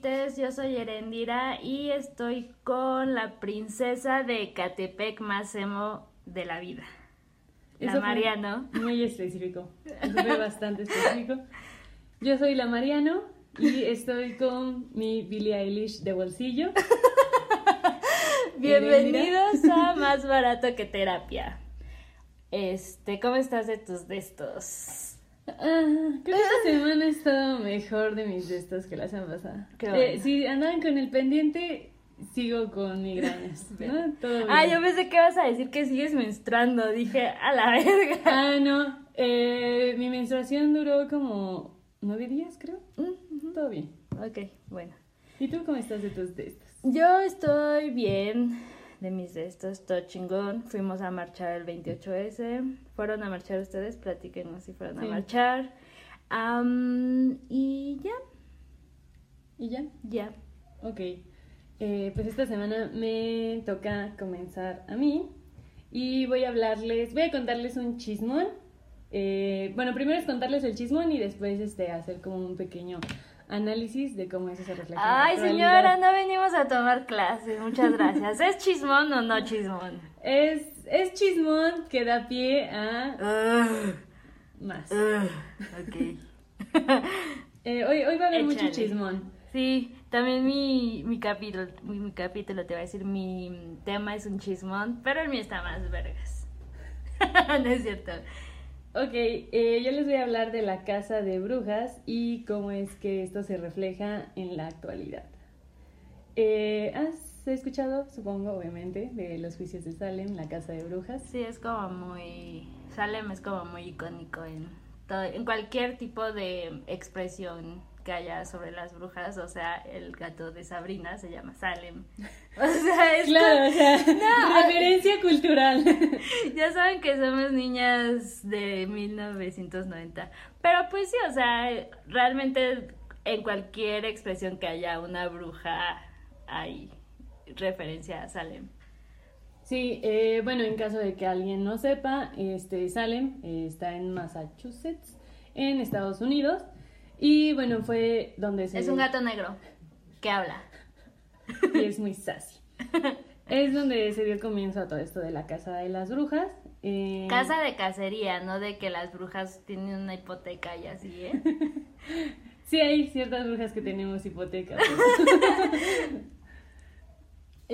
yo soy Erendira y estoy con la princesa de Catepec más emo de la vida. La Eso Mariano. Muy específico. Eso fue bastante específico. Yo soy la Mariano y estoy con mi Billie Eilish de bolsillo. Bienvenidos a Más Barato que Terapia. Este, ¿cómo estás de tus de estos? Ah, creo que esta semana ha estado mejor de mis gestos que la semana pasada. Eh, si andaban con el pendiente, sigo con migrañas. ¿no? Todo bien. Ah, yo pensé que ibas a decir que sigues menstruando. Dije, a la verga. Ah, no. Eh, mi menstruación duró como nueve días, creo. Todo bien. Ok, bueno. ¿Y tú cómo estás de tus de? Yo estoy bien de mis de estos, todo chingón. Fuimos a marchar el 28S. ¿Fueron a marchar ustedes? Platíquenos si fueron a marchar. Y ya, ¿Y ya? ya. Ok. Eh, pues esta semana me toca comenzar a mí y voy a hablarles, voy a contarles un chismón. Eh, bueno, primero es contarles el chismón y después este, hacer como un pequeño análisis de cómo eso se refleja. en la Ay, señora, no venimos a tomar clases. Muchas gracias. ¿Es chismón o no chismón? Es, es chismón que da pie a Ah, más. ah, ok. Eh, hoy, hoy va a haber mucho Échale. chismón. Sí, también mi, mi capítulo, mi, mi capítulo te va a decir, mi tema es un chismón, pero el mío está más vergas. no es cierto. Ok, eh, yo les voy a hablar de la casa de brujas y cómo es que esto se refleja en la actualidad. Eh, ¿Has escuchado, supongo, obviamente, de los juicios de Salem, la casa de brujas? Sí, es como muy. Salem es como muy icónico en, todo, en cualquier tipo de expresión que haya sobre las brujas. O sea, el gato de Sabrina se llama Salem. O sea, es Claro, o sea, No. referencia cultural. Ya saben que somos niñas de 1990. Pero pues sí, o sea, realmente en cualquier expresión que haya una bruja hay referencia a Salem. Sí, eh, bueno, en caso de que alguien no sepa, este Salem eh, está en Massachusetts, en Estados Unidos, y bueno, fue donde se... Es un gato negro que habla. y es muy sassy. Es donde se dio comienzo a todo esto de la casa de las brujas. eh, Casa de cacería, no de que las brujas tienen una hipoteca y así, ¿eh? Sí, hay ciertas brujas que tenemos hipotecas.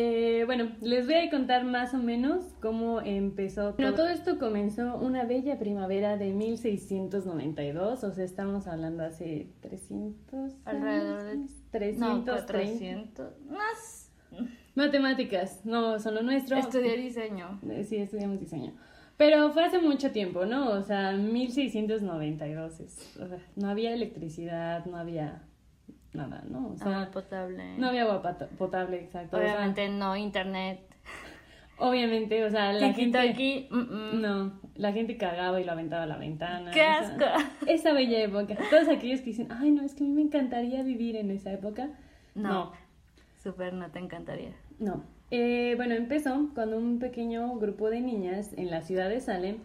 Eh, bueno, les voy a contar más o menos cómo empezó todo. Bueno, todo esto comenzó una bella primavera de 1692, o sea, estamos hablando hace 300 Alrededor de- años, No, 330. 400. Más. Matemáticas, no son lo nuestro. Estudié diseño. Eh, Sí, estudiamos diseño. Pero fue hace mucho tiempo, ¿no? O sea, 1692. Es, o sea, no había electricidad, no había nada, ¿no? O sea, Agua potable. no había agua potable, exacto. o sea, Obviamente no internet. obviamente, o sea, la gente... Tiki-taki, mm, mm. No, la gente cagaba y lo aventaba a la ventana. ¡Qué o sea, asco! esa bella época. Todos aquellos que dicen, ay, no, es que a mí me encantaría vivir en esa época. No. Súper no te encantaría. No. Eh, bueno, empezó cuando un pequeño grupo de niñas en la ciudad de Salem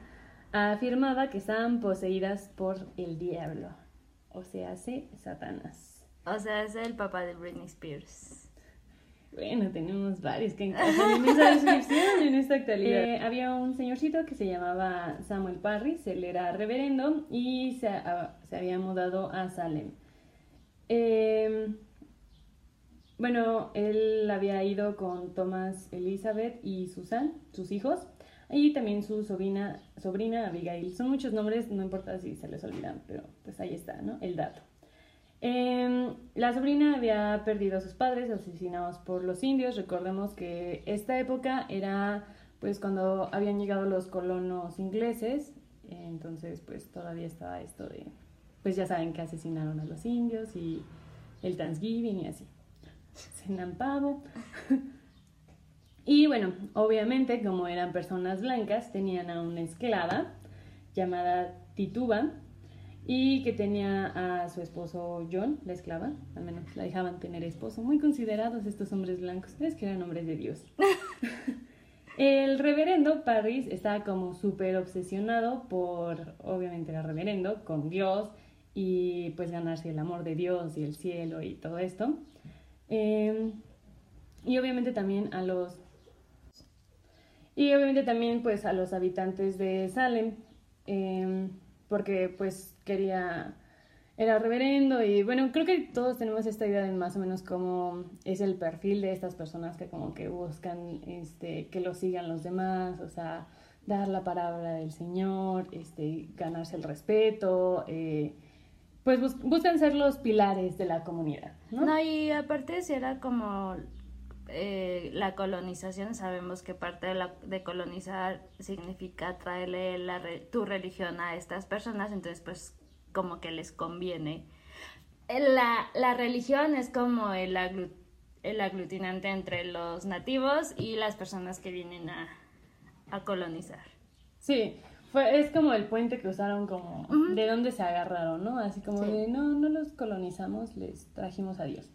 afirmaba que estaban poseídas por el diablo, o sea, hace Satanás. O sea, es el papá de Britney Spears. Bueno, tenemos varios que encajan en en esta actualidad. Eh, había un señorcito que se llamaba Samuel Parris, él era reverendo y se, a- se había mudado a Salem. Eh, bueno, él había ido con Thomas Elizabeth y Susan, sus hijos, y también su sobrina, sobrina Abigail. Son muchos nombres, no importa si se les olvidan, pero pues ahí está, ¿no? El dato. Eh, la sobrina había perdido a sus padres asesinados por los indios. Recordemos que esta época era pues cuando habían llegado los colonos ingleses. Entonces pues todavía estaba esto de, pues ya saben que asesinaron a los indios y el Thanksgiving y así. Cenan pavo. Y bueno, obviamente como eran personas blancas, tenían a una esclava llamada Tituba y que tenía a su esposo John, la esclava, al menos la dejaban tener esposo, muy considerados estos hombres blancos, es que eran hombres de Dios. El reverendo Parris estaba como súper obsesionado por, obviamente era reverendo, con Dios y pues ganarse el amor de Dios y el cielo y todo esto. Em, y obviamente también a los y obviamente también pues a los habitantes de Salem em, porque pues quería era reverendo y bueno creo que todos tenemos esta idea de más o menos cómo es el perfil de estas personas que como que buscan este que lo sigan los demás o sea dar la palabra del Señor este ganarse el respeto eh, pues buscan ser los pilares de la comunidad, ¿no? No, y aparte si era como eh, la colonización, sabemos que parte de, la, de colonizar significa traerle la tu religión a estas personas, entonces pues como que les conviene. La, la religión es como el, el aglutinante entre los nativos y las personas que vienen a, a colonizar. Sí, fue, es como el puente que usaron como de dónde se agarraron, ¿no? Así como de no, no los colonizamos, les trajimos a Dios.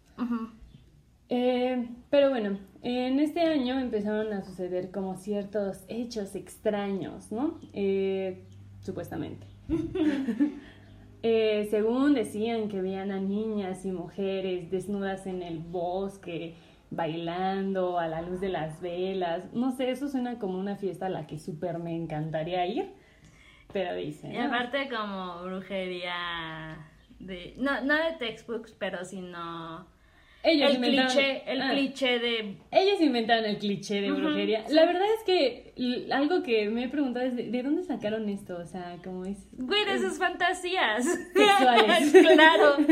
Eh, pero bueno, en este año empezaron a suceder como ciertos hechos extraños, ¿no? Eh, supuestamente. Eh, según decían que veían a niñas y mujeres desnudas en el bosque, bailando a la luz de las velas. No sé, eso suena como una fiesta a la que súper me encantaría ir. Pero dice. Y aparte como brujería de. No, no de textbooks, pero sino. Ellos el cliché, el ah. cliché de... Ellos inventaron el cliché de brujería. La verdad es que algo que me he preguntado es, ¿de, dónde sacaron esto? O sea, ¿cómo es? Güey, de sus fantasías. Sexuales. claro.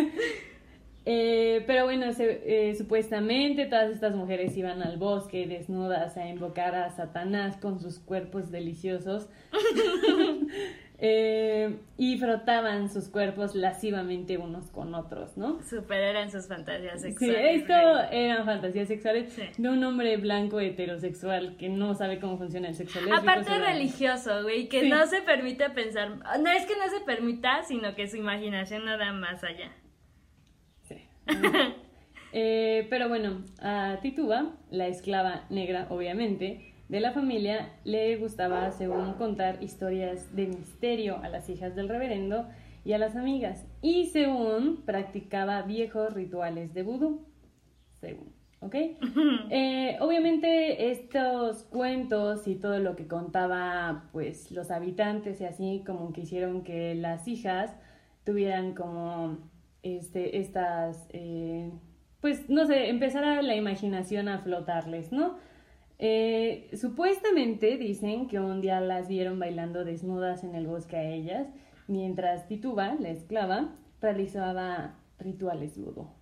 Eh, pero bueno, eh, supuestamente todas estas mujeres iban al bosque desnudas a invocar a Satanás con sus cuerpos deliciosos eh, y frotaban sus cuerpos lascivamente unos con otros, ¿no? Super eran sus fantasías sexuales. Sí, esto eran fantasías sexuales de un hombre blanco heterosexual que no sabe cómo funciona el sexo Aparte religioso, güey, que no se permite pensar, no es que no se permita, sino que su imaginación no da más allá. Eh, pero bueno, a Tituba, la esclava negra, obviamente, de la familia, le gustaba, según contar, historias de misterio a las hijas del reverendo y a las amigas. Y según practicaba viejos rituales de vudú. Según. ¿Ok? Eh, obviamente estos cuentos y todo lo que contaba pues los habitantes y así como que hicieron que las hijas tuvieran como este, estas, eh, pues no sé, empezar la imaginación a flotarles, ¿no? Eh, supuestamente dicen que un día las vieron bailando desnudas en el bosque a ellas, mientras Tituba, la esclava, realizaba rituales ludo.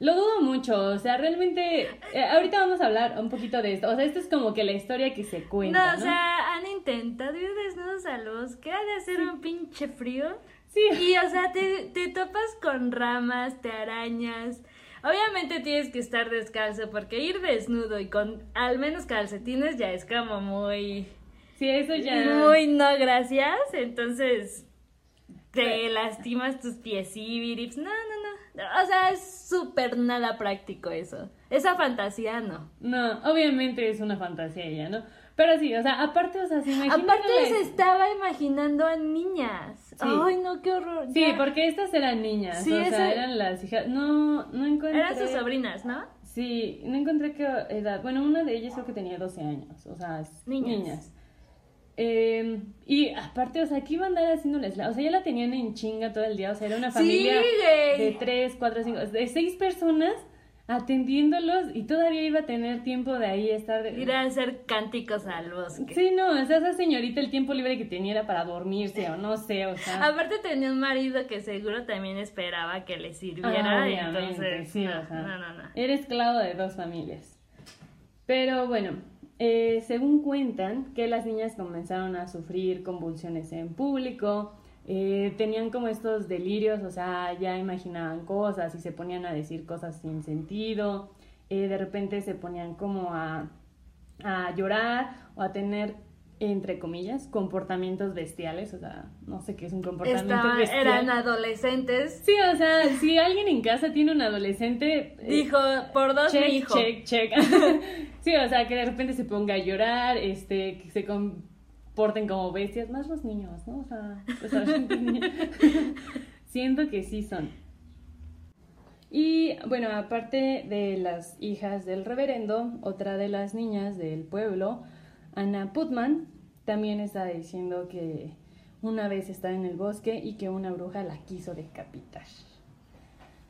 Lo dudo mucho, o sea, realmente, eh, ahorita vamos a hablar un poquito de esto, o sea, esto es como que la historia que se cuenta. No, o sea, han intentado ir desnudos al bosque, ha de hacer un pinche frío. Y, o sea, te, te topas con ramas, te arañas. Obviamente tienes que estar descalzo porque ir desnudo y con al menos calcetines ya es como muy... Sí, eso ya... Muy no gracias. Entonces te lastimas tus pies y No, no, no. O sea, es súper nada práctico eso. Esa fantasía no. No, obviamente es una fantasía ya, ¿no? Pero sí, o sea, aparte, o sea, si Aparte se estaba imaginando a niñas. Ay, no, qué horror. Sí, porque estas eran niñas, sí, o sea, eran las hijas. No, no encontré. Eran sus sobrinas, ¿no? Sí, no encontré qué edad. Bueno, una de ellas creo que tenía 12 años, o sea, niñas. Em, y aparte, o sea, ¿qué iba a andar haciéndoles? O sea, ya la tenían en chinga todo el día, o sea, era una familia de 3, 4, 5, de 6 personas atendiéndolos y todavía iba a tener tiempo de ahí estar... Ir a hacer cánticos al bosque. Sí, no, o sea, esa señorita el tiempo libre que tenía era para dormirse o no sé, o sea... Aparte tenía un marido que seguro también esperaba que le sirviera, ah, entonces... Sí, no, no, no, Era esclavo de dos familias. Pero bueno, eh, según cuentan que las niñas comenzaron a sufrir convulsiones en público, eh, tenían como estos delirios, o sea, ya imaginaban cosas y se ponían a decir cosas sin sentido, eh, de repente se ponían como a, a llorar o a tener entre comillas, comportamientos bestiales, o sea, no sé qué es un comportamiento bestial. Eran adolescentes. Sí, o sea, si alguien en casa tiene un adolescente... Eh, Dijo, por dos check, mi hijo. Check, check, sí, o sea, que de repente se ponga a llorar, este, que se porten como bestias, más los niños, ¿no? O sea, pues siento que sí son. Y bueno, aparte de las hijas del reverendo, otra de las niñas del pueblo, Anna Putman, también está diciendo que una vez estaba en el bosque y que una bruja la quiso decapitar.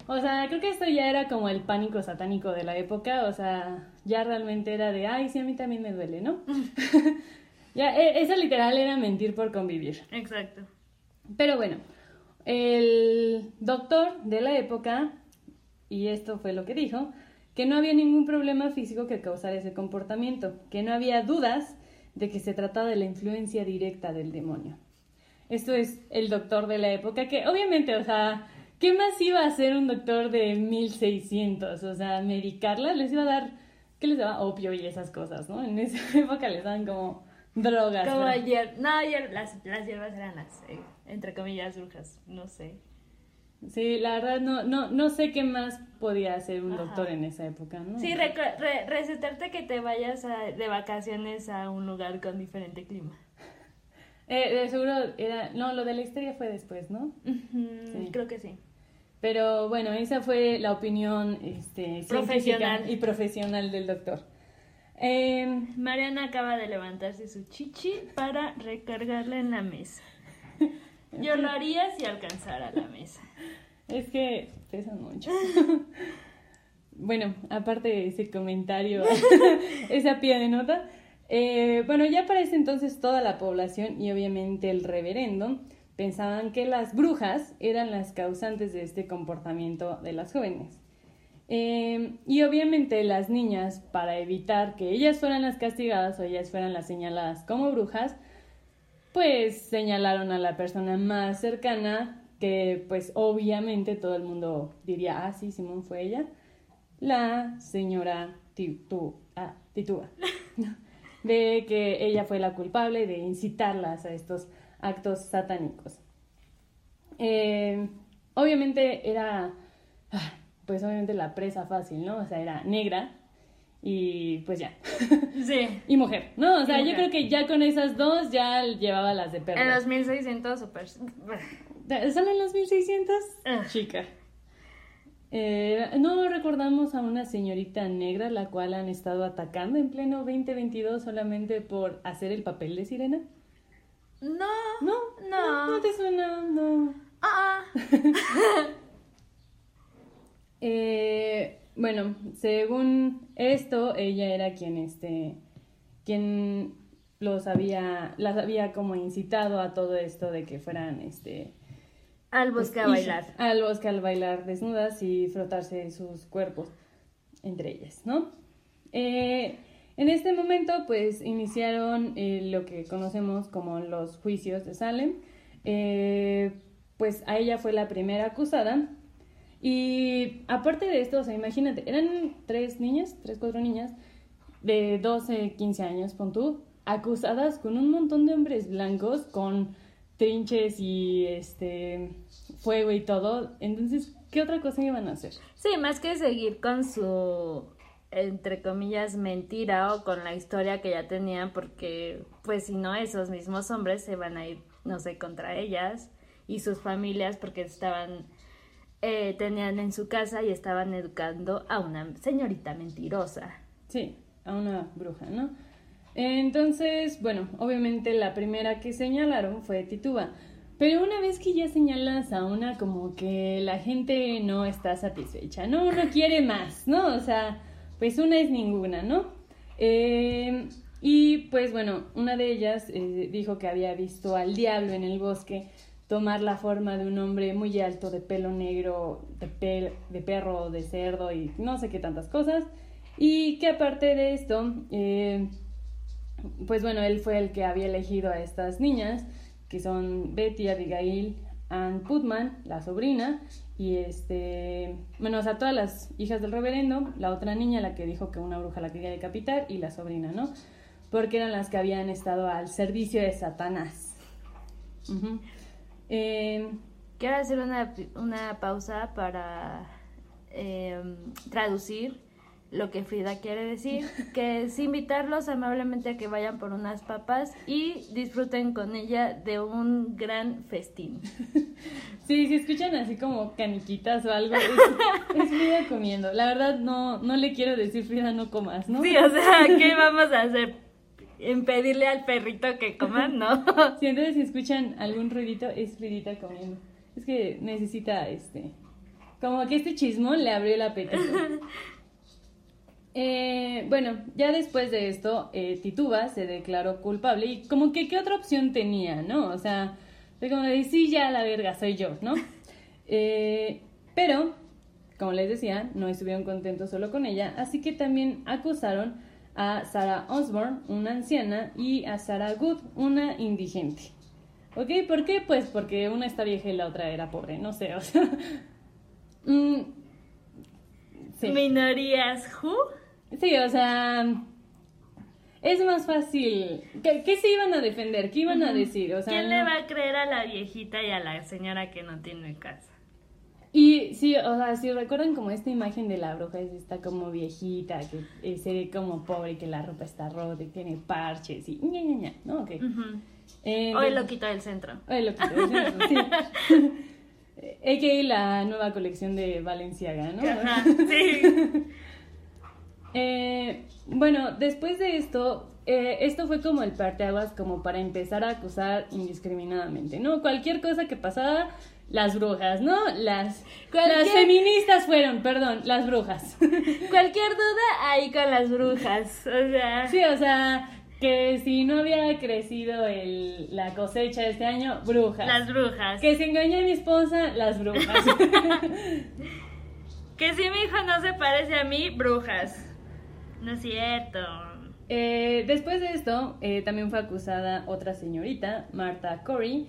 O sea, creo que esto ya era como el pánico satánico de la época, o sea, ya realmente era de, ay, sí, a mí también me duele, ¿no? ya, e, eso literal era mentir por convivir. Exacto. Pero bueno, el doctor de la época, y esto fue lo que dijo, que no había ningún problema físico que causara ese comportamiento, que no había dudas de que se trataba de la influencia directa del demonio. Esto es el doctor de la época, que obviamente, o sea, ¿qué más iba a hacer un doctor de 1600? O sea, medicarla, les iba a dar, ¿qué les daba? Opio y esas cosas, ¿no? En esa época les daban como drogas. Como ¿verdad? ayer. No, ayer las, las hierbas eran las, eh, entre comillas, brujas. No sé. Sí, la verdad no, no, no sé qué más podía hacer un Ajá. doctor en esa época, ¿no? Sí, re- recetarte que te vayas a- de vacaciones a un lugar con diferente clima. Eh, de seguro era, no, lo de la histeria fue después, ¿no? Sí. Creo que sí. Pero bueno, esa fue la opinión este, Profesional. y profesional del doctor. Eh, Mariana acaba de levantarse su chichi para recargarla en la mesa. Yo lo haría si alcanzara la mesa. es que pesan mucho. bueno, aparte de ese comentario, esa pie de nota, eh, bueno, ya para ese entonces toda la población y obviamente el reverendo pensaban que las brujas eran las causantes de este comportamiento de las jóvenes. Eh, y obviamente las niñas, para evitar que ellas fueran las castigadas o ellas fueran las señaladas como brujas, pues señalaron a la persona más cercana, que pues obviamente todo el mundo diría, ah, sí, Simón fue ella, la señora Titu, ah, Titúa, de que ella fue la culpable de incitarlas a estos actos satánicos. Eh, obviamente era, ah, pues obviamente la presa fácil, ¿no? O sea, era negra y pues ya. Sí. y mujer, ¿no? O sea, yo creo que ya con esas dos ya llevaba las de perro. En los 1600 super... ¿Están en los 1600? Ah. Chica. Eh, no recordamos a una señorita negra la cual han estado atacando en pleno 2022 solamente por hacer el papel de sirena. No. No, No. no te suena, no. Ah. Eh, bueno, según esto, ella era quien este quien los había las había como incitado a todo esto de que fueran este Al pues, bosque a bailar. al bosque al bailar desnudas y frotarse sus cuerpos entre ellas, ¿no? Eh, en este momento, pues iniciaron eh, lo que conocemos como los juicios de Salem. Eh, pues a ella fue la primera acusada. Y aparte de esto, o sea, imagínate, eran tres niñas, tres, cuatro niñas, de 12, 15 años, pon tú, acusadas con un montón de hombres blancos, con trinches y este fuego y todo. Entonces, ¿qué otra cosa iban a hacer? Sí, más que seguir con su, entre comillas, mentira o con la historia que ya tenían, porque, pues, si no, esos mismos hombres se van a ir, no sé, contra ellas y sus familias, porque estaban, eh, tenían en su casa y estaban educando a una señorita mentirosa. Sí, a una bruja, ¿no? Entonces, bueno, obviamente la primera que señalaron fue Tituba. Pero una vez que ya señalas a una como que la gente no está satisfecha, ¿no? Uno quiere más, ¿no? O sea, pues una es ninguna, ¿no? Eh, y pues bueno, una de ellas eh, dijo que había visto al diablo en el bosque tomar la forma de un hombre muy alto, de pelo negro, de, pel- de perro, de cerdo y no sé qué tantas cosas. Y que aparte de esto, eh, pues bueno, él fue el que había elegido a estas niñas, que son Betty, Abigail, Ann Putman, la sobrina, y este, bueno, o sea, todas las hijas del reverendo, la otra niña, la que dijo que una bruja la quería decapitar, y la sobrina, ¿no? Porque eran las que habían estado al servicio de Satanás. Ujú. Eh, Quiero hacer una, una pausa para em, traducir lo que Frida quiere decir, que es invitarlos amablemente a que vayan por unas papas y disfruten con ella de un gran festín. Sí, si escuchan así como caniquitas o algo, es, es Frida comiendo. La verdad no, no le quiero decir Frida no comas, ¿no? Sí, o sea, ¿qué vamos a hacer? ¿Impedirle al perrito que coma? No. Sí, entonces si escuchan algún ruidito, es Fridita comiendo. Es que necesita este. Como que este chismón le abrió el apetito. Eh, bueno, ya después de esto, eh, Tituba se declaró culpable y como que qué otra opción tenía, ¿no? O sea, como de sí, ya la verga, soy yo, ¿no? Eh, pero, como les decía, no estuvieron contentos solo con ella, así que también acusaron a Sarah Osborne, una anciana, y a Sarah Good, una indigente. ¿Ok? ¿Por qué? Pues porque una está vieja y la otra era pobre, no sé, o sea... mm, sí. Minorías, ¿who? Sí, o sea, es más fácil. ¿Qué, qué se iban a defender? ¿Qué iban a decir? O sea, ¿Quién no- le va a creer a la viejita y a la señora que no tiene casa? Y sí, o sea, si recuerdan como esta imagen de la bruja, es esta como viejita, que eh, se ve como pobre, que la ropa está rota y tiene parches y ña, ña, ña, ¿no? Ok. Ujú. Eh, Hoy de- lo quito del centro. Hoy lo quito, sí. Eh, AKA la nueva colección de Valenciaga, ¿no? Ajá, sí. Eh, bueno, después de esto, eh, esto fue como el parteaguas como para empezar a acusar indiscriminadamente, ¿no? Cualquier cosa que pasaba, las brujas, ¿no? Las, Cualquier- las feministas fueron, perdón, las brujas. Cualquier duda ahí con las brujas. O sea, sí, o sea, que si no había crecido el, la cosecha este año, brujas. las brujas. Que se engañó a mi esposa, las brujas. Que si mi hijo no se parece a mí, brujas. No es cierto. Eh, después de esto, eh, también fue acusada otra señorita, Marta Corey,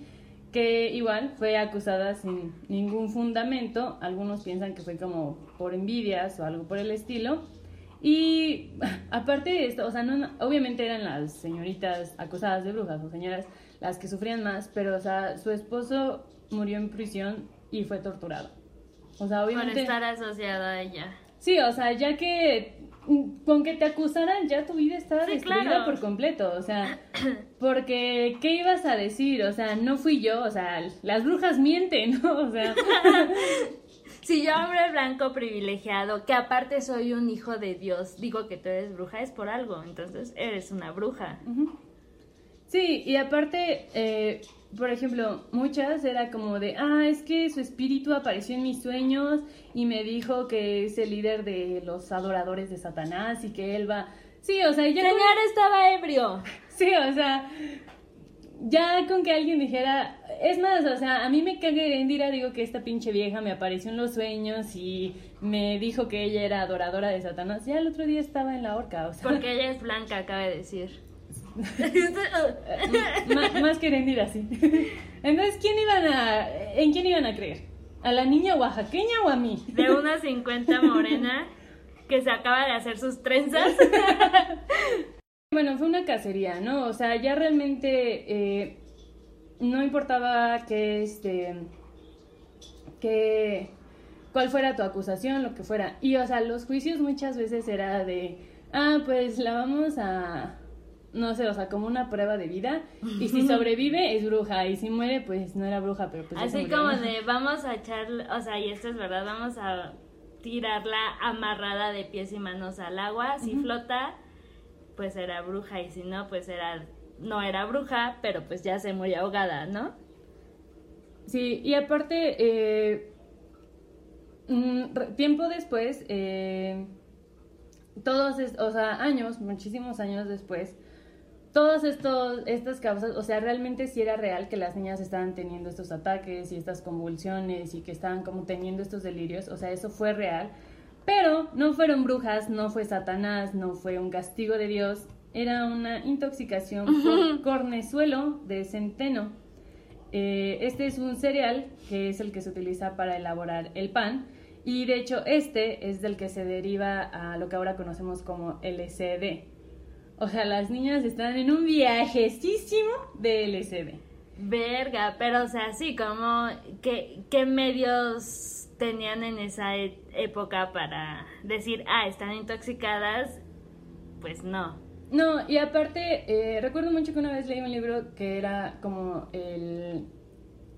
que igual fue acusada sin ningún fundamento. Algunos piensan que fue como por envidias o algo por el estilo. Y aparte de esto, o sea, no, obviamente eran las señoritas acusadas de brujas o señoras las que sufrían más, pero o sea, su esposo murió en prisión y fue torturado. O sea, Por obviamente... estar asociado a ella. Sí, o sea, ya que con que te acusaran ya tu vida estaba Sí, destruida claro. por completo, o sea, porque ¿qué ibas a decir? O sea, no fui yo, o sea, las brujas mienten, ¿no? O sea, Si yo, hombre blanco privilegiado, que aparte soy un hijo de Dios, digo que tú eres bruja, es por algo. Entonces, eres una bruja. sí, y aparte, eh, por ejemplo, muchas era como de, ah, es que su espíritu apareció en mis sueños y me dijo que es el líder de los adoradores de Satanás y que él va... Sí, o sea, ya con- Señor estaba ebrio. Sí, o sea, ya con que alguien dijera, es más, o sea, a mí me caga Indira, digo que esta pinche vieja me apareció en los sueños y me dijo que ella era adoradora de Satanás, ya el otro día estaba en la horca, o sea, Porque ella es blanca, acaba de decir. Más que Indira, sí. Entonces, ¿quién iban a, en quién iban a creer? ¿A la niña oaxaqueña o a mí? De una 50 morena que se acaba de hacer sus trenzas. Bueno, fue una cacería, ¿no? O sea, ya realmente eh, no importaba que este que cuál fuera tu acusación, lo que fuera. Y o sea, los juicios muchas veces era de, ah, pues la vamos a no sé, o sea, como una prueba de vida. Y si sobrevive es bruja. Y si muere pues no era bruja, pero pues Así como de, vamos a echar, o sea, y esto es verdad, vamos a tirarla amarrada de pies y manos al agua. Si flota, pues era bruja. Y si no, pues era, no era bruja, pero pues ya se murió ahogada, ¿no? Sí, y aparte, eh, mm, tiempo después, eh, todos, es- o sea, años, muchísimos años después, todas estos, estas causas, o sea, realmente sí era real que las niñas estaban teniendo estos ataques y estas convulsiones y que estaban como teniendo estos delirios, o sea, eso fue real, pero no fueron brujas, no fue Satanás, no fue un castigo de Dios, era una intoxicación por cornezuelo de centeno. Eh, este es un cereal que es el que se utiliza para elaborar el pan y de hecho este es del que se deriva a lo que ahora conocemos como LSD. O sea, las niñas están en un viajecísimo de LSD. Verga, pero o sea, sí, como, ¿qué, qué medios tenían en esa e- época para decir, ah, están intoxicadas? Pues no. No, y aparte, eh, recuerdo mucho que una vez leí un libro que era como el,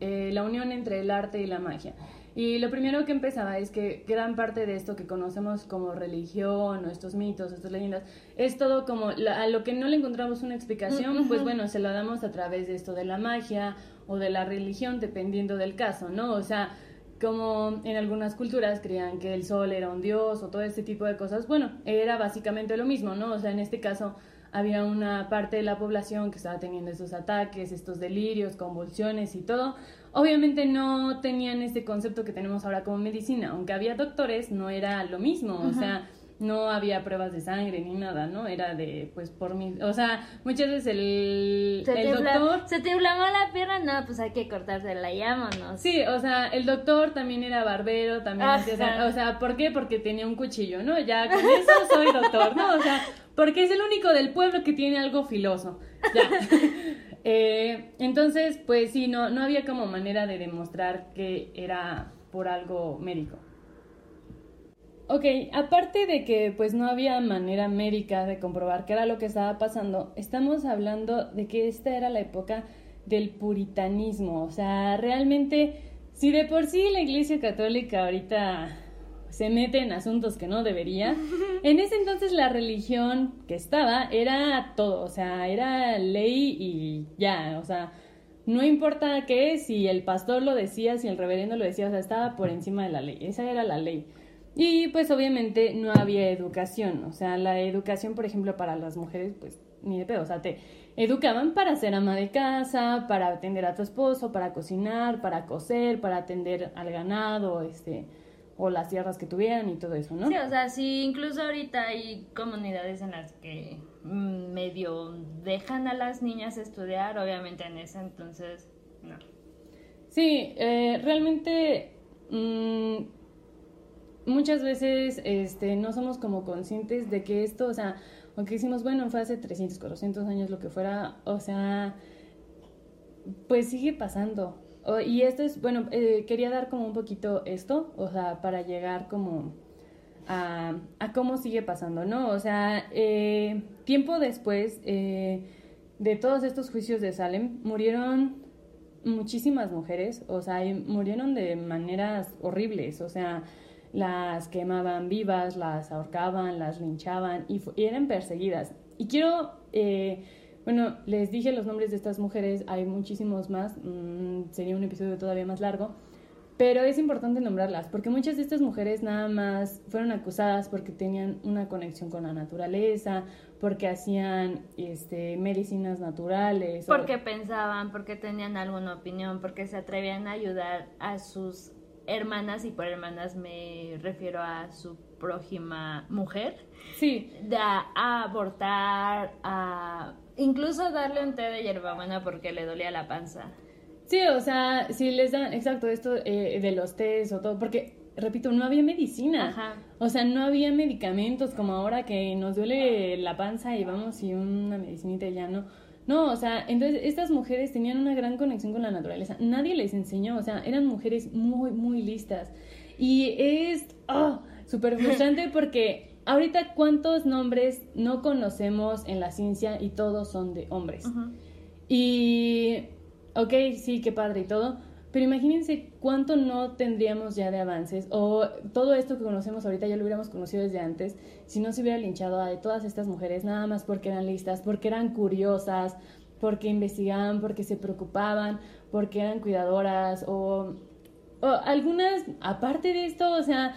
eh, la unión entre el arte y la magia. Y lo primero que empezaba es que gran parte de esto que conocemos como religión o estos mitos, estas leyendas, es todo como la- a lo que no le encontramos una explicación, pues bueno, se lo damos a través de esto de la magia o de la religión, dependiendo del caso, ¿no? O sea, como en algunas culturas creían que el sol era un dios o todo este tipo de cosas, bueno, era básicamente lo mismo, ¿no? O sea, en este caso había una parte de la población que estaba teniendo estos ataques, estos delirios, convulsiones y todo. Obviamente no tenían este concepto que tenemos ahora como medicina, aunque había doctores, no era lo mismo, o sea, no había pruebas de sangre ni nada, ¿no? Era de, pues, por mí, o sea, muchas veces el, ¿Se, el doctor... ¿Se te inflamó la pierna? No, pues hay que cortársela y vámonos. Sí, o sea, el doctor también era barbero, también hacía, o sea, ¿por qué? Porque tenía un cuchillo, ¿no? Ya con eso soy doctor, ¿no? O sea, porque es el único del pueblo que tiene algo filoso. Ya. Eh, entonces, pues sí, no, no había como manera de demostrar que era por algo médico. Ok, aparte de que pues no había manera médica de comprobar qué era lo que estaba pasando, estamos hablando de que esta era la época del puritanismo, o sea, realmente, si de por sí la Iglesia Católica ahorita se mete en asuntos que no debería, en ese entonces la religión que estaba era todo, o sea, era ley y ya, o sea, no importa qué, si el pastor lo decía, si el reverendo lo decía, o sea, estaba por encima de la ley, esa era la ley. Y pues obviamente no había educación, o sea, la educación, por ejemplo, para las mujeres, pues ni de pedo, o sea, te educaban para ser ama de casa, para atender a tu esposo, para cocinar, para coser, para atender al ganado, este, o las tierras que tuvieran y todo eso, ¿no? Sí, o sea, sí, incluso ahorita hay comunidades en las que mm, medio dejan a las niñas estudiar, obviamente en ese entonces, no. Sí, eh, realmente mm, muchas veces este, no somos como conscientes de que esto, o sea, aunque decimos, bueno, fue hace 300, 400 años, lo que fuera, o sea, pues sigue pasando. O- y esto es, bueno, eh, quería dar como un poquito esto, o sea, para llegar como a, cómo sigue pasando, ¿no? O sea, eh, tiempo después eh, de todos estos juicios de Salem, murieron muchísimas mujeres, o sea, murieron de maneras horribles, o sea, las quemaban vivas, las ahorcaban, las linchaban y, y eran perseguidas. Y quiero, eh, bueno, les dije los nombres de estas mujeres, hay muchísimos más, mm, sería un episodio todavía más largo, pero es importante nombrarlas, porque muchas de estas mujeres nada más fueron acusadas porque tenían una conexión con la naturaleza, porque hacían este, medicinas naturales. o- Porque pensaban, porque tenían alguna opinión, porque se atrevían a ayudar a sus hermanas, y por hermanas me refiero a su prójima mujer, Sí, de a, a abortar, a incluso darle un té de hierbabuena porque le dolía la panza. Sí, o sea, si les dan, exacto, esto eh, de los test o todo, porque, repito, no había medicina. Ajá. O sea, no había medicamentos como ahora que nos duele la panza y vamos y una medicinita y ya no. No, o sea, entonces estas mujeres tenían una gran conexión con la naturaleza. Nadie les enseñó, o sea, eran mujeres muy, muy listas. Y es oh, súper frustrante porque ahorita cuántos nombres no conocemos en la ciencia y todos son de hombres. Y, ok, sí, qué padre y todo, pero imagínense cuánto no tendríamos ya de avances o todo esto que conocemos ahorita ya lo hubiéramos conocido desde antes si no se hubiera linchado a de todas estas mujeres nada más porque eran listas, porque eran curiosas, porque investigaban, porque se preocupaban, porque eran cuidadoras o, o algunas, aparte de esto, o sea...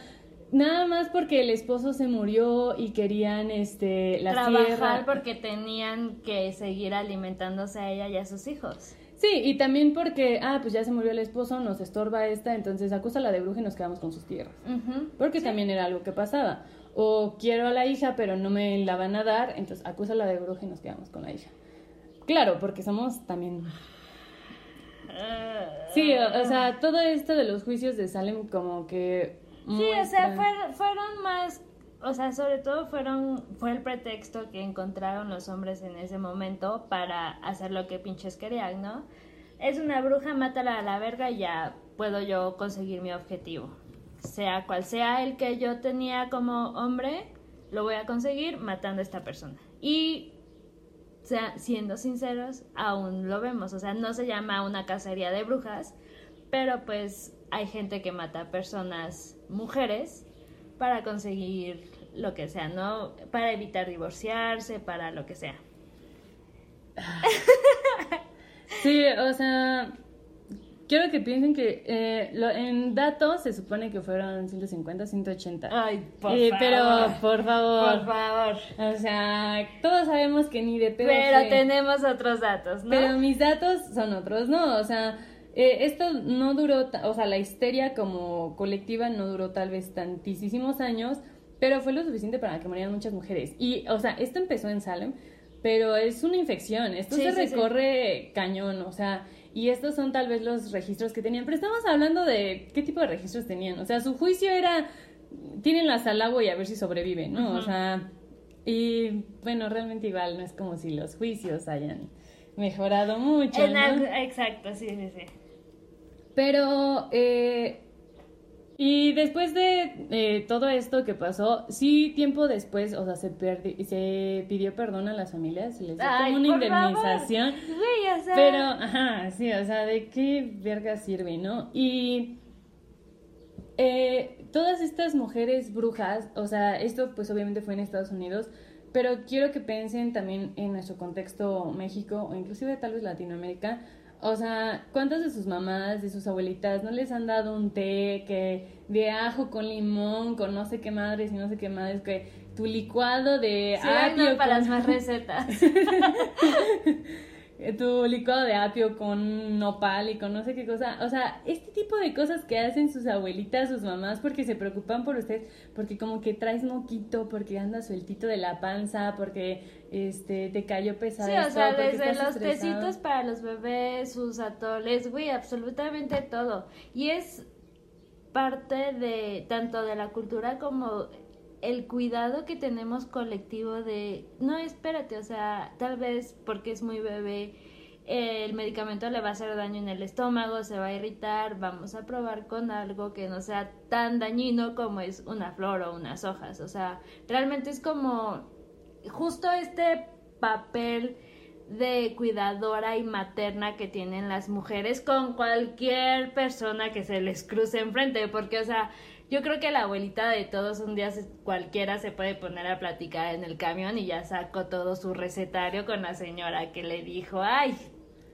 Nada más porque el esposo se murió y querían este la Trabajar tierra. porque tenían que seguir alimentándose a ella y a sus hijos. Sí, y también porque, ah, pues ya se murió el esposo, nos estorba esta, entonces acúsala de bruja y nos quedamos con sus tierras. Porque también era algo que pasaba. O quiero a la hija, pero no me la van a dar, entonces acúsala de bruja y nos quedamos con la hija. Claro, porque somos también... Sí, o, o sea, todo esto de los juicios de Salem como que... Sí, o sea, fueron, fueron más, o sea, sobre todo fueron, fue el pretexto que encontraron los hombres en ese momento para hacer lo que pinches querían, ¿no? es una bruja, mátala a la verga y ya puedo yo conseguir mi objetivo. Sea cual sea el que yo tenía como hombre, lo voy a conseguir matando a esta persona. Y sea, siendo sinceros, aún lo vemos. O sea, no se llama una cacería de brujas, pero pues hay gente que mata a personas, mujeres, para conseguir lo que sea, ¿no? Para evitar divorciarse, para lo que sea. Sí, o sea, quiero que piensen que eh, lo, en datos se supone que fueron 150, 180. Ay, por Eh, favor. Pero, por favor. Por favor. O sea, todos sabemos que ni de pedo Pero fue. tenemos otros datos, ¿no? Pero mis datos son otros, ¿no? O sea, eh, esto no duró, o sea, la histeria como colectiva no duró tal vez tantísimos años, pero fue lo suficiente para que murieran muchas mujeres. Y, o sea, esto empezó en Salem, pero es una infección, esto Sí, se sí, sí. recorre cañón, o sea, y estos son tal vez los registros que tenían, pero estamos hablando de qué tipo de registros tenían, o sea, su juicio era, tírenlas al agua y a ver si sobreviven, ¿no? O sea, y bueno, realmente igual no es como si los juicios hayan mejorado mucho, En ¿no? algo- exacto, sí, sí, sí. Pero, eh, y después de eh, todo esto que pasó, sí, tiempo después, o sea, se, se pidió perdón a las familias, se les dio Ay, como una indemnización. Güey, o sea. Pero, ajá, sí, o sea, ¿de qué verga sirve, no? Y eh, todas estas mujeres brujas, o sea, esto pues obviamente fue en Estados Unidos, pero quiero que piensen también en nuestro contexto México o inclusive tal vez Latinoamérica. O sea, ¿cuántas de sus mamás, de sus abuelitas no les han dado un té que de ajo con limón, con no sé qué madres y no sé qué madres, que tu licuado de Sí, no, apio para con- las más recetas. tu licuado de apio con nopal y con no sé qué cosa. O sea, este tipo de cosas que hacen sus abuelitas, sus mamás, porque se preocupan por usted, porque como que traes moquito, porque anda sueltito de la panza, porque este te cayó pesado. Sí, o sea, desde los estresado. tecitos para los bebés, sus atoles, güey, absolutamente todo. Y es parte de tanto de la cultura como el cuidado que tenemos colectivo de, no, espérate, o sea, tal vez porque es muy bebé, el medicamento le va a hacer daño en el estómago, se va a irritar, vamos a probar con algo que no sea tan dañino como es una flor o unas hojas, o sea, realmente es como justo este papel de cuidadora y materna que tienen las mujeres con cualquier persona que se les cruce enfrente, porque, o sea, yo creo que la abuelita de todos un día se- cualquiera se puede poner a platicar en el camión y ya sacó todo su recetario con la señora que le dijo, ay,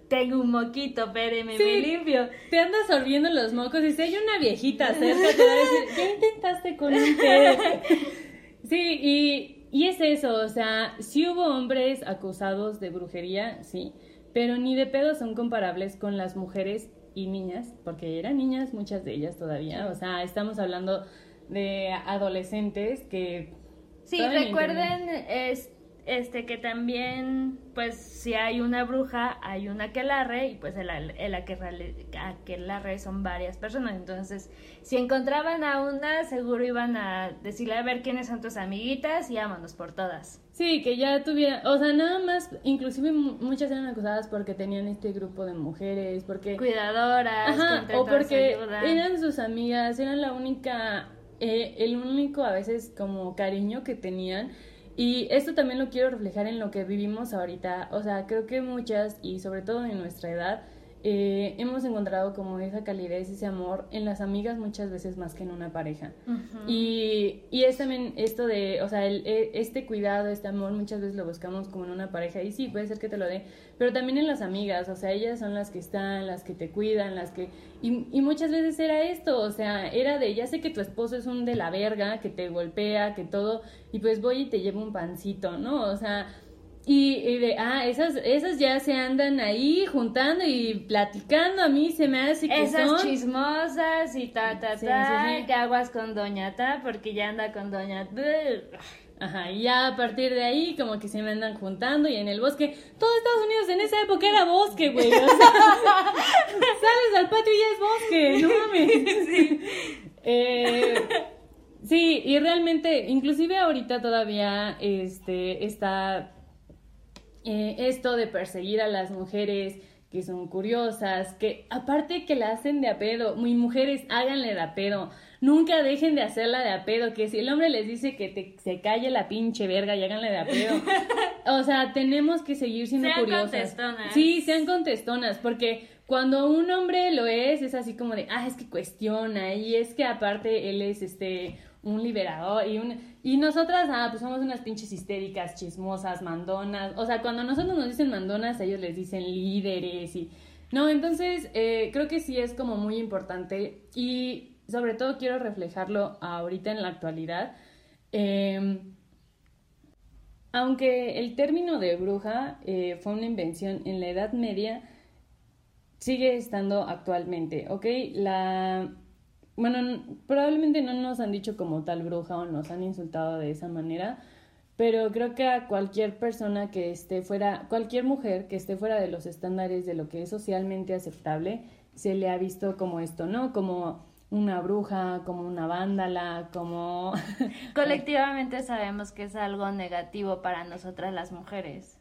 tengo un moquito, espéreme, Sí. me limpio. Te andas sorbiendo los mocos y si hay una viejita cerca te va a decir, ¿ya intentaste con un té? Sí, y, y es eso, o sea, sí hubo hombres acusados de brujería, sí, pero ni de pedo son comparables con las mujeres y niñas, porque eran niñas muchas de ellas todavía, o sea, estamos hablando de adolescentes que... Sí, recuerden es, este que también, pues, si hay una bruja, hay una aquelarre, y pues el, el aquelarre, aquelarre son varias personas. Entonces, si encontraban a una, seguro iban a decirle a ver quiénes son tus amiguitas y vámonos por todas. Sí, que ya tuviera, o sea, nada más, inclusive mu- muchas eran acusadas porque tenían este grupo de mujeres, porque... Cuidadoras, Ajá, o porque eran sus amigas, eran la única, eh, el único a veces como cariño que tenían. Y esto también lo quiero reflejar en lo que vivimos ahorita. O sea, creo que muchas, y sobre todo en nuestra edad, eh, hemos encontrado como esa calidez, ese amor en las amigas muchas veces más que en una pareja. Y, y es también esto de, o sea, el, e- este cuidado, este amor, muchas veces lo buscamos como en una pareja y sí, puede ser que te lo dé, pero también en las amigas, o sea, ellas son las que están, las que te cuidan, las que... Y, y muchas veces era esto, o sea, era de, ya sé que tu esposo es un de la verga, que te golpea, que todo, y pues voy y te llevo un pancito, ¿no? O sea... Y, y de, ah, esas, esas ya se andan ahí juntando y platicando, a mí se me hace que Esas son... chismosas y ta, ta, Sí, ta, sí, sí. que aguas con Doña Ta, porque ya anda con Doña Ta. Ajá, y ya a partir de ahí como que se me andan juntando y en el bosque, todo Estados Unidos en esa época era bosque, güey. O sea, sales al patio y ya es bosque, no mames. Eh, sí, y realmente, inclusive ahorita todavía este está eh, esto de perseguir a las mujeres que son curiosas, que aparte que la hacen de a pedo, muy mujeres, háganle de a pedo. Nunca dejen de hacerla de a pedo, que si el hombre les dice que te, se calle la pinche verga y háganle de a pedo. o sea, tenemos que seguir siendo Sean curiosas. contestonas. Sí, sean contestonas, porque cuando un hombre lo es, es así como de, ah, es que cuestiona, y es que aparte él es este un liberador y un y nosotras ah pues somos unas pinches histéricas chismosas mandonas. O sea cuando nosotros nos dicen mandonas ellos les dicen líderes y no entonces eh, creo que sí es como muy importante y sobre todo quiero reflejarlo ahorita en la actualidad. Eh, aunque el término de bruja eh, fue una invención en la Edad Media sigue estando actualmente ok la bueno, probablemente no nos han dicho como tal bruja o nos han insultado de esa manera, pero creo que a cualquier persona que esté fuera, cualquier mujer que esté fuera de los estándares de lo que es socialmente aceptable, se le ha visto como esto, ¿no? Como una bruja, como una vándala, como... Colectivamente sabemos que es algo negativo para nosotras las mujeres.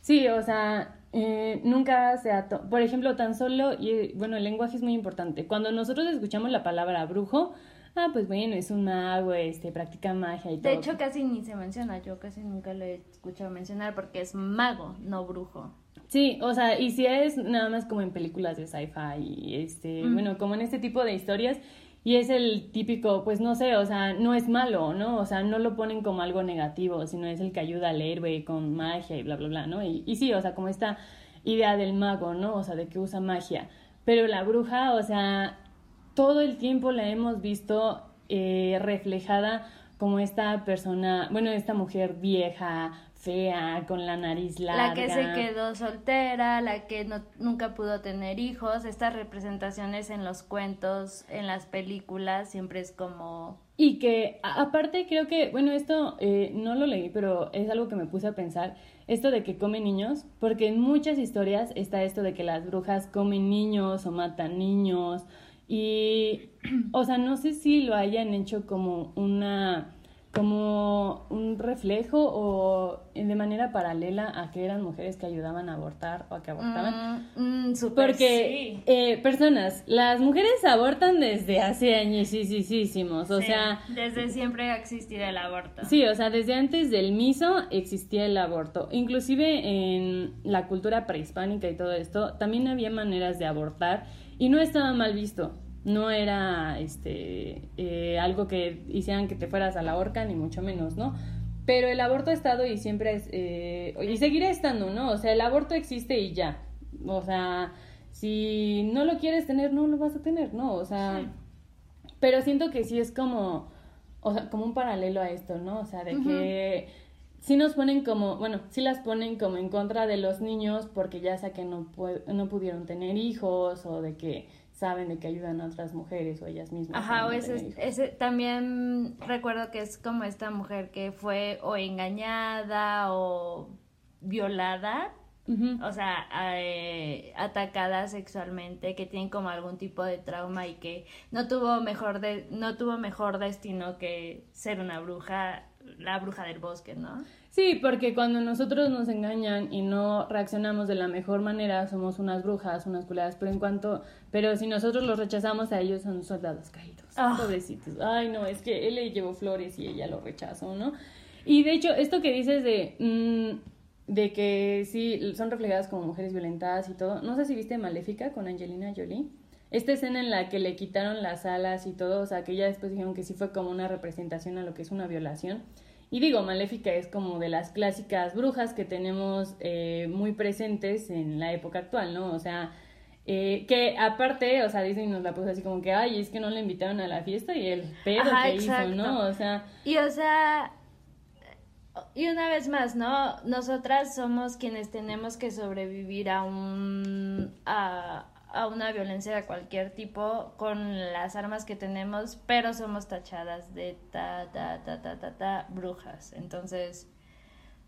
Sí, o sea, eh, nunca se ha... Por ejemplo, tan solo, y bueno, el lenguaje es muy importante. Cuando nosotros escuchamos la palabra brujo, ah, pues bueno, es un mago, este, practica magia y todo. De hecho, casi ni se menciona, yo casi nunca lo he escuchado mencionar porque es mago, no brujo. Sí, o sea, y si es nada más como en películas de sci-fi, y este, Mm. bueno, como en este tipo de historias, y es el típico, pues no sé, o sea, no es malo, ¿no? O sea, no lo ponen como algo negativo, sino es el que ayuda al héroe con magia y bla, bla, bla, ¿no? Y, y sí, o sea, como esta idea del mago, ¿no? O sea, de que usa magia. Pero la bruja, o sea, todo el tiempo la hemos visto eh, reflejada como esta persona, bueno, esta mujer vieja, fea, con la nariz larga. La que se quedó soltera, la que no, nunca pudo tener hijos, estas representaciones en los cuentos, en las películas, siempre es como... Y que aparte creo que, bueno, esto eh, no lo leí, pero es algo que me puse a pensar, esto de que comen niños, porque en muchas historias está esto de que las brujas comen niños o matan niños, y, o sea, no sé si lo hayan hecho como una, como un reflejo o de manera paralela a que eran mujeres que ayudaban a abortar o a que abortaban. Mm, mm, Porque sí. eh, personas, las mujeres abortan desde hace añísimos, o Sí, sea, Desde siempre ha existido el aborto. sí, o sea, desde antes del miso existía el aborto. Inclusive en la cultura prehispánica y todo esto, también había maneras de abortar y no estaba mal visto. No era este eh, algo que hicieran que te fueras a la horca, ni mucho menos, ¿no? Pero el aborto ha estado y siempre es, eh, y seguirá estando, ¿no? O sea, el aborto existe y ya. O sea, si no lo quieres tener, no lo vas a tener, ¿no? O sea, Sí. pero siento que sí es como, o sea, como un paralelo a esto, ¿no? O sea, de que sí nos ponen como, bueno, sí las ponen como en contra de los niños porque ya sea que no, pu- no pudieron tener hijos o de que saben de que ayudan a otras mujeres o ellas mismas. Ajá, o ese, ese también recuerdo que es como esta mujer que fue o engañada o violada, Ujú. o sea, eh, atacada sexualmente, que tienen como algún tipo de trauma y que no tuvo mejor de, no tuvo mejor destino que ser una bruja, la bruja del bosque, ¿no? Sí, porque cuando nosotros nos engañan y no reaccionamos de la mejor manera, somos unas brujas, unas culeras, pero en cuanto, pero si nosotros los rechazamos a ellos son soldados caídos, Ah. pobrecitos. Ay, no, es que él le llevó flores y ella lo rechazó, ¿no? Y de hecho, esto que dices de mm, de que sí son reflejadas como mujeres violentadas y todo, no sé si viste Maléfica con Angelina Jolie. Esta escena en la que le quitaron las alas y todo, o sea, que ya después dijeron que sí fue como una representación a lo que es una violación. Y digo, Maléfica es como de las clásicas brujas que tenemos eh, muy presentes en la época actual, ¿no? O sea, eh, que aparte, o sea, Disney nos la puso así como que, ay, es que no le invitaron a la fiesta y el pedo Ajá, que exacto. hizo, ¿no? O sea, Y o sea, y una vez más, ¿no? Nosotras somos quienes tenemos que sobrevivir a un a, a una violencia de cualquier tipo con las armas que tenemos, pero somos tachadas de ta ta ta ta ta ta brujas. Entonces,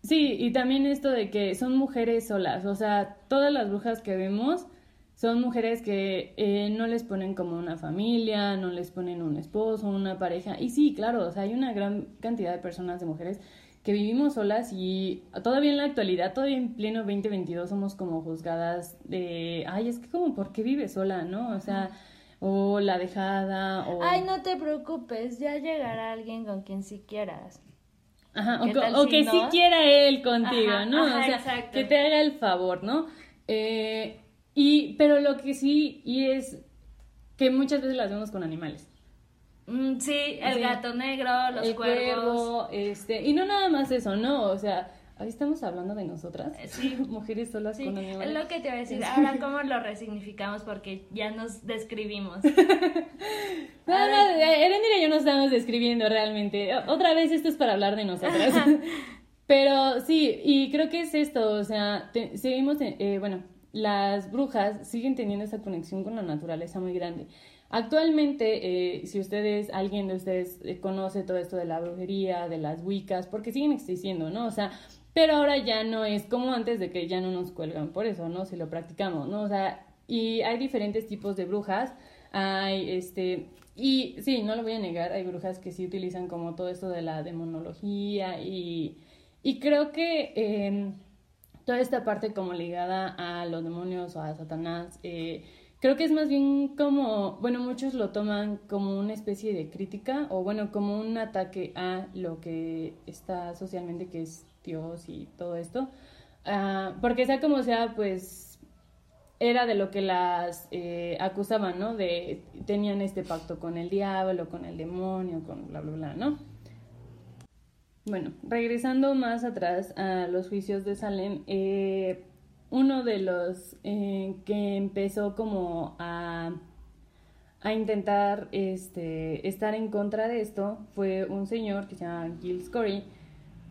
Sí, y también esto de que son mujeres solas, o sea, todas las brujas que vemos son mujeres que eh, no les ponen como una familia, no les ponen un esposo, una pareja. Y sí, claro, o sea, hay una gran cantidad de personas, de mujeres, que vivimos solas y todavía en la actualidad, todavía en pleno 2022 somos como juzgadas de, ay, es que como, ¿por qué vives sola, no? O sea, o la dejada, o... Ay, no te preocupes, ya llegará alguien con quien si quieras. Ajá, o, que sí quiera él contigo, ¿no? o sea, que te haga el favor, ¿no? Eh, y, pero lo que sí, y es que muchas veces lo hacemos con animales. Mm, sí, el gato negro, los el cuervos. este, y no nada más eso, ¿no? O sea, ahí estamos hablando de nosotras, eh, sí. mujeres solas con animales. Es lo que te voy a decir. Ahora, ¿cómo lo resignificamos? Porque ya nos describimos. no, no, Erendira y yo nos estamos describiendo realmente. Otra vez esto es para hablar de nosotras. Pero sí, y creo que es esto, o sea, seguimos, eh, bueno, las brujas siguen teniendo esa conexión con la naturaleza muy grande. Actualmente, eh, si ustedes, alguien de ustedes eh, conoce todo esto de la brujería, de las wicas, porque siguen existiendo, ¿no? O sea, pero ahora ya no es como antes de que ya no nos cuelgan por eso, ¿no? Si lo practicamos, ¿no? O sea, y hay diferentes tipos de brujas, hay este, y sí, no lo voy a negar, hay brujas que sí utilizan como todo esto de la demonología y, y creo que eh, toda esta parte como ligada a los demonios o a Satanás, eh, Creo que es más bien como, bueno, muchos lo toman como una especie de crítica o bueno, como un ataque a lo que está socialmente que es Dios y todo esto. Ah, porque sea como sea, pues era de lo que las eh, acusaban, ¿no? De tenían este pacto con el diablo, con el demonio, con bla, bla, bla, ¿no? Bueno, regresando más atrás a los juicios de Salem, eh, uno de los eh, que empezó como a, a intentar este, estar en contra de esto fue un señor que se llama Gil Scory,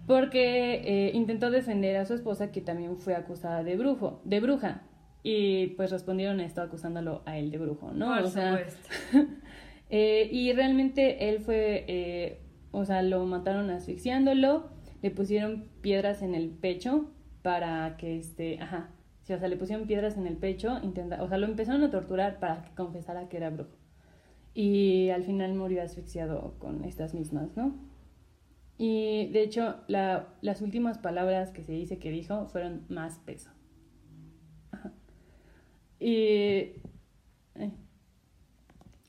porque eh, intentó defender a su esposa que también fue acusada de brujo, de bruja. Y pues respondieron a esto acusándolo a él de brujo, ¿no? o sea, eh, y realmente él fue, o sea, lo mataron asfixiándolo, le pusieron piedras en el pecho para que este, ajá, sí, o sea, le pusieron piedras en el pecho, intenta, o sea, lo empezaron a torturar para que confesara que era brujo. Y al final murió asfixiado con estas mismas, ¿no? Y de hecho, la, las últimas palabras que se dice que dijo fueron más peso. Y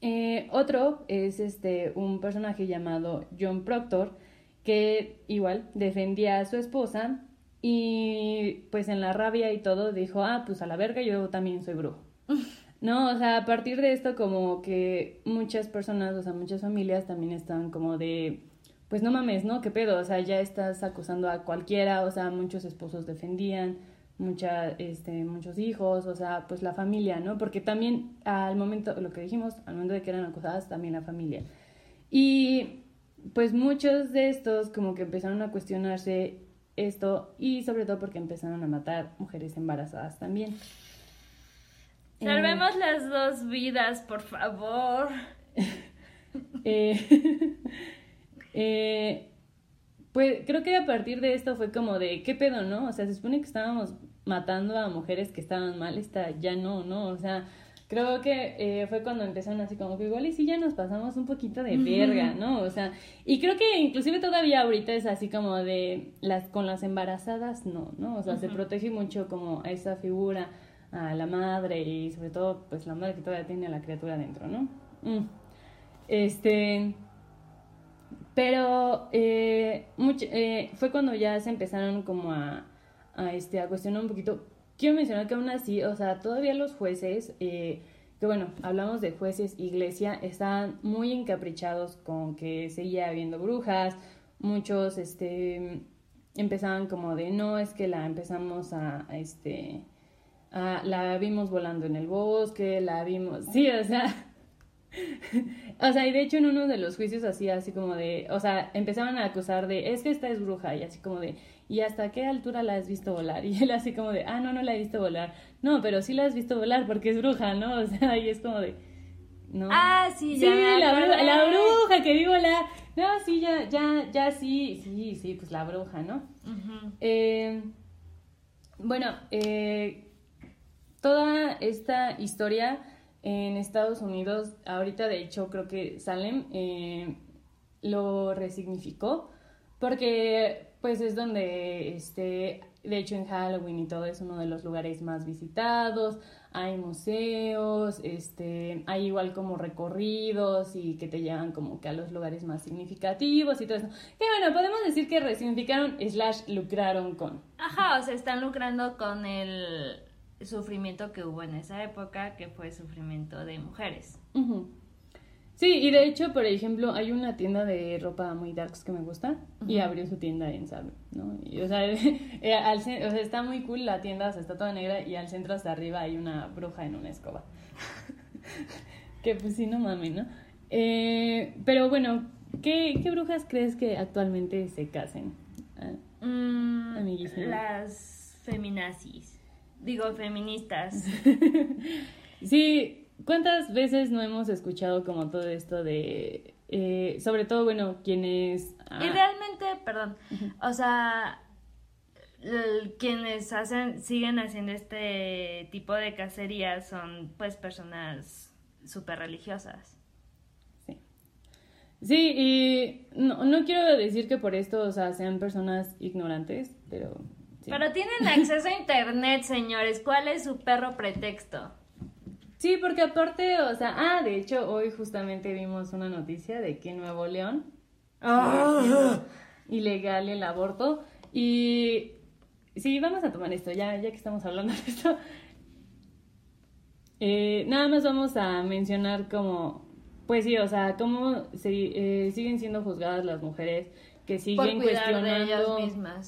eh, otro es este un personaje llamado John Proctor que igual defendía a su esposa y pues en la rabia y todo dijo, ah, pues a la verga yo también soy brujo. No, o sea, a partir de esto como que muchas personas, o sea, muchas familias también están como de, pues no mames, ¿no? ¿Qué pedo? O sea, ya estás acusando a cualquiera, o sea, muchos esposos defendían, mucha, este, muchos hijos, o sea, pues la familia, ¿no? Porque también al momento, lo que dijimos, al momento de que eran acusadas, también la familia. Y pues muchos de estos como que empezaron a cuestionarse esto y sobre todo porque empezaron a matar mujeres embarazadas también. Salvemos eh, las dos vidas, por favor. Eh, eh, pues creo que a partir de esto fue como de, ¿qué pedo, no? O sea, se supone que estábamos matando a mujeres que estaban mal, esta ya no, ¿no? O sea, creo que eh, fue cuando empezaron así como que igual y sí ya nos pasamos un poquito de verga, ¿no? O sea, y creo que inclusive todavía ahorita es así como de las con las embarazadas, no, ¿no? O sea, se protege mucho como a esa figura, a la madre y sobre todo pues la madre que todavía tiene a la criatura dentro, ¿no? Mm. Este... Pero eh, mucho, eh, fue cuando ya se empezaron como a, a, este, a cuestionar un poquito quiero mencionar que aún así, o sea, todavía los jueces, eh, que bueno, hablamos de jueces, iglesia, están muy encaprichados con que seguía habiendo brujas, muchos, este, empezaban como de, no, es que la empezamos a, este, la vimos volando en el bosque, la vimos, sí, o sea... o sea, y de hecho en uno de los juicios así, así como de, o sea, empezaban a acusar de, es que esta es bruja, y así como de, ¿y hasta qué altura la has visto volar? Y él así como de, ah, no, no la he visto volar. No, pero sí la has visto volar porque es bruja, ¿no? O sea, y es como de, ¿no? Ah, sí, ya. Sí, la, bruja, la bruja que vi volar. No, sí, ya, ya, ya, sí, sí, sí, pues la bruja, ¿no? eh, bueno, eh, toda esta historia en Estados Unidos, ahorita de hecho creo que Salem eh, lo resignificó porque pues es donde, este, de hecho en Halloween y todo es uno de los lugares más visitados, hay museos, este, hay igual como recorridos y que te llevan como que a los lugares más significativos y todo eso. Que bueno, podemos decir que resignificaron slash lucraron con. Ajá, o sea, están lucrando con el sufrimiento que hubo en esa época, que fue sufrimiento de mujeres. Sí, y de hecho, por ejemplo, hay una tienda de ropa muy darks que me gusta y abrió su tienda en Salem, ¿no? Y, o, sea, eh, al, o sea, está muy cool la tienda, o sea, está toda negra y al centro hasta arriba hay una bruja en una escoba. que pues sí, no mames, ¿no? Eh, pero bueno, ¿qué, ¿qué, brujas crees que actualmente se casen? Ah, mm, las feminazis. Digo, feministas. sí, ¿Cuántas veces no hemos escuchado como todo esto de, eh, sobre todo, bueno, quienes... Ah, y realmente, perdón, o sea, quienes hacen, siguen haciendo este tipo de cacerías son pues personas súper religiosas. Sí. Sí, y no, no quiero decir que por esto, o sea, sean personas ignorantes, pero... Pero tienen acceso a internet, señores. ¿Cuál es su perro pretexto? Sí, porque aparte, o sea, ah, de hecho, hoy justamente vimos una noticia de que en Nuevo León ah. ilegal el aborto. Y sí, vamos a tomar esto, ya, ya que estamos hablando de esto. Eh, nada más vamos a mencionar como, pues sí, o sea, cómo se, eh, siguen siendo juzgadas las mujeres que siguen cuestionando,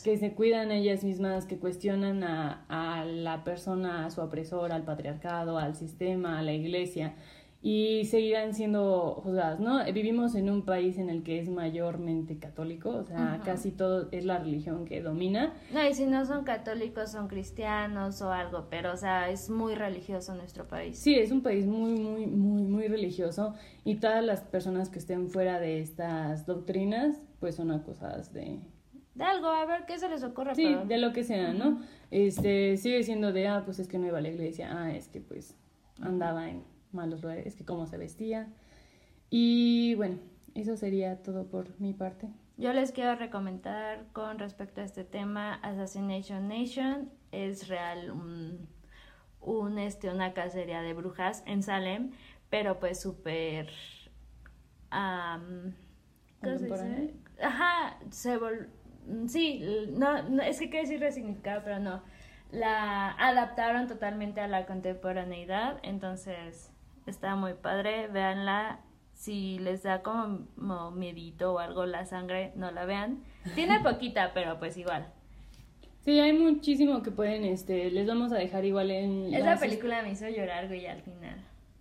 que se cuidan ellas mismas, que cuestionan a, a, la persona, a su opresor, al patriarcado, al sistema, a la iglesia, y seguirán siendo juzgadas, ¿no? Vivimos en un país en el que es mayormente católico, o sea, casi todo es la religión que domina. No, y si no son católicos, son cristianos o algo, pero, o sea, es muy religioso nuestro país. Sí, es un país muy, muy, muy, muy religioso, y todas las personas que estén fuera de estas doctrinas, pues son acusadas de... De algo, a ver qué se les ocurre. Sí, de lo que sea, ¿no? Este, sigue siendo de, ah, pues es que no iba a la iglesia, ah, es que pues andaba en malos lugares, es que cómo se vestía. Y bueno, eso sería todo por mi parte. Yo les quiero recomendar con respecto a este tema Assassination Nation. Es real un, un este, una cacería de brujas en Salem, pero pues súper... ¿Cómo se dice? Ajá, se vol... Sí, no, es que quiere decir resignificar, pero no. La adaptaron totalmente a la contemporaneidad, entonces está muy padre, véanla. Si les da como, como miedito o algo la sangre, no la vean. Tiene poquita, pero pues igual. Sí, hay muchísimo que pueden, este, les vamos a dejar igual en... Esa película me hizo llorar, güey, al final.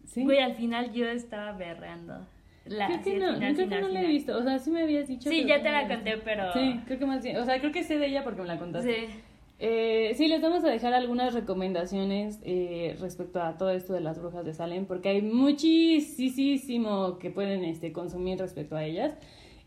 ¿Sí? Güey, al final yo estaba berreando. La, creo que no, creo que no la he visto. O sea, sí me habías dicho. Sí, ya te la conté, pero. Sí, creo que más bien. O sea, creo que sé de ella porque me la contaste. Sí. Eh, sí, les vamos a dejar algunas recomendaciones eh, respecto a todo esto de las brujas de Salem, porque hay muchísimo que pueden este, consumir respecto a ellas,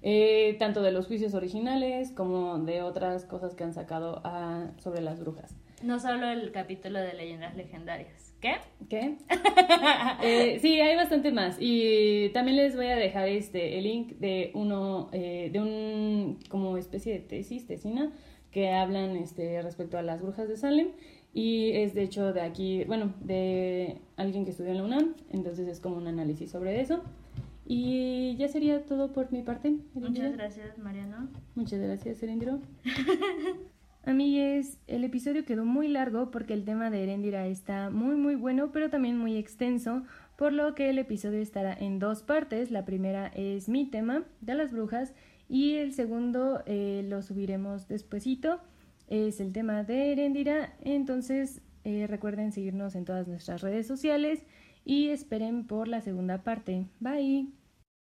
eh, tanto de los juicios originales como de otras cosas que han sacado a, sobre las brujas. No solo el capítulo de leyendas legendarias. ¿Qué? ¿Qué? eh, sí, hay bastante más. Y también les voy a dejar este el link de uno, eh, de un como especie de tesis, tesina, que hablan este respecto a las brujas de Salem. Y es de hecho de aquí, bueno, de alguien que estudió en la UNAM. Entonces es como un análisis sobre eso. Y ya sería todo por mi parte. Muchas gracias, Mariano. Muchas gracias, Serendiro. Amigues, el episodio quedó muy largo porque el tema de Erendira está muy muy bueno, pero también muy extenso, por lo que el episodio estará en dos partes. La primera es mi tema de las brujas y el segundo eh, lo subiremos despuesito. Es el tema de Erendira, entonces eh, recuerden seguirnos en todas nuestras redes sociales y esperen por la segunda parte. Bye.